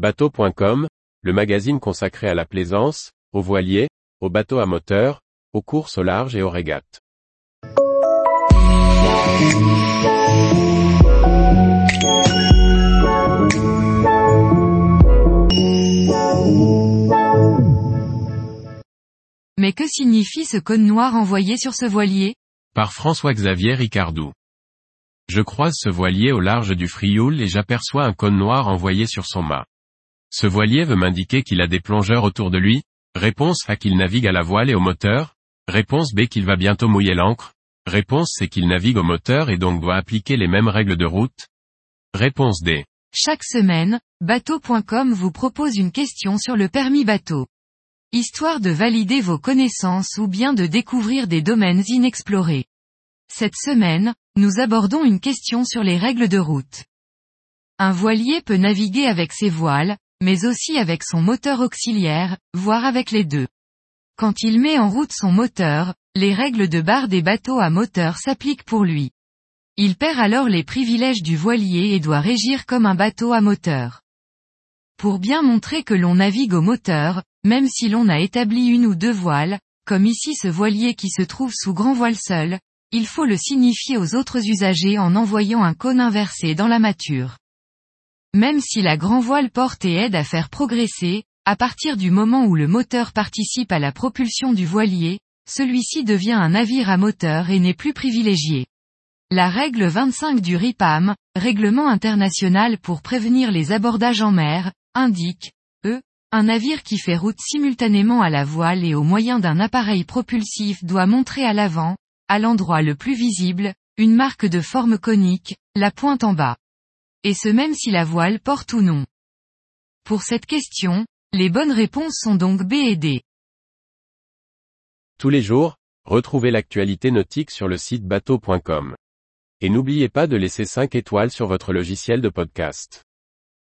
Bateau.com, le magazine consacré à la plaisance, aux voiliers, aux bateaux à moteur, aux courses au large et aux régates. Mais que signifie ce cône noir envoyé sur ce voilier? Par François-Xavier Ricardou. Je croise ce voilier au large du Frioul et j'aperçois un cône noir envoyé sur son mât. Ce voilier veut m'indiquer qu'il a des plongeurs autour de lui Réponse A qu'il navigue à la voile et au moteur Réponse B qu'il va bientôt mouiller l'ancre Réponse C qu'il navigue au moteur et donc doit appliquer les mêmes règles de route Réponse D. Chaque semaine, bateau.com vous propose une question sur le permis bateau. Histoire de valider vos connaissances ou bien de découvrir des domaines inexplorés. Cette semaine, nous abordons une question sur les règles de route. Un voilier peut naviguer avec ses voiles, mais aussi avec son moteur auxiliaire, voire avec les deux. Quand il met en route son moteur, les règles de barre des bateaux à moteur s'appliquent pour lui. Il perd alors les privilèges du voilier et doit régir comme un bateau à moteur. Pour bien montrer que l'on navigue au moteur, même si l'on a établi une ou deux voiles, comme ici ce voilier qui se trouve sous grand voile seul, il faut le signifier aux autres usagers en envoyant un cône inversé dans la mâture. Même si la grand voile porte et aide à faire progresser, à partir du moment où le moteur participe à la propulsion du voilier, celui-ci devient un navire à moteur et n'est plus privilégié. La règle 25 du RIPAM, Règlement international pour prévenir les abordages en mer, indique, un navire qui fait route simultanément à la voile et au moyen d'un appareil propulsif doit montrer à l'avant, à l'endroit le plus visible, une marque de forme conique, la pointe en bas. Et ce même si la voile porte ou non. Pour cette question, les bonnes réponses sont donc B et D. Tous les jours, retrouvez l'actualité nautique sur le site bateau.com. Et n'oubliez pas de laisser 5 étoiles sur votre logiciel de podcast.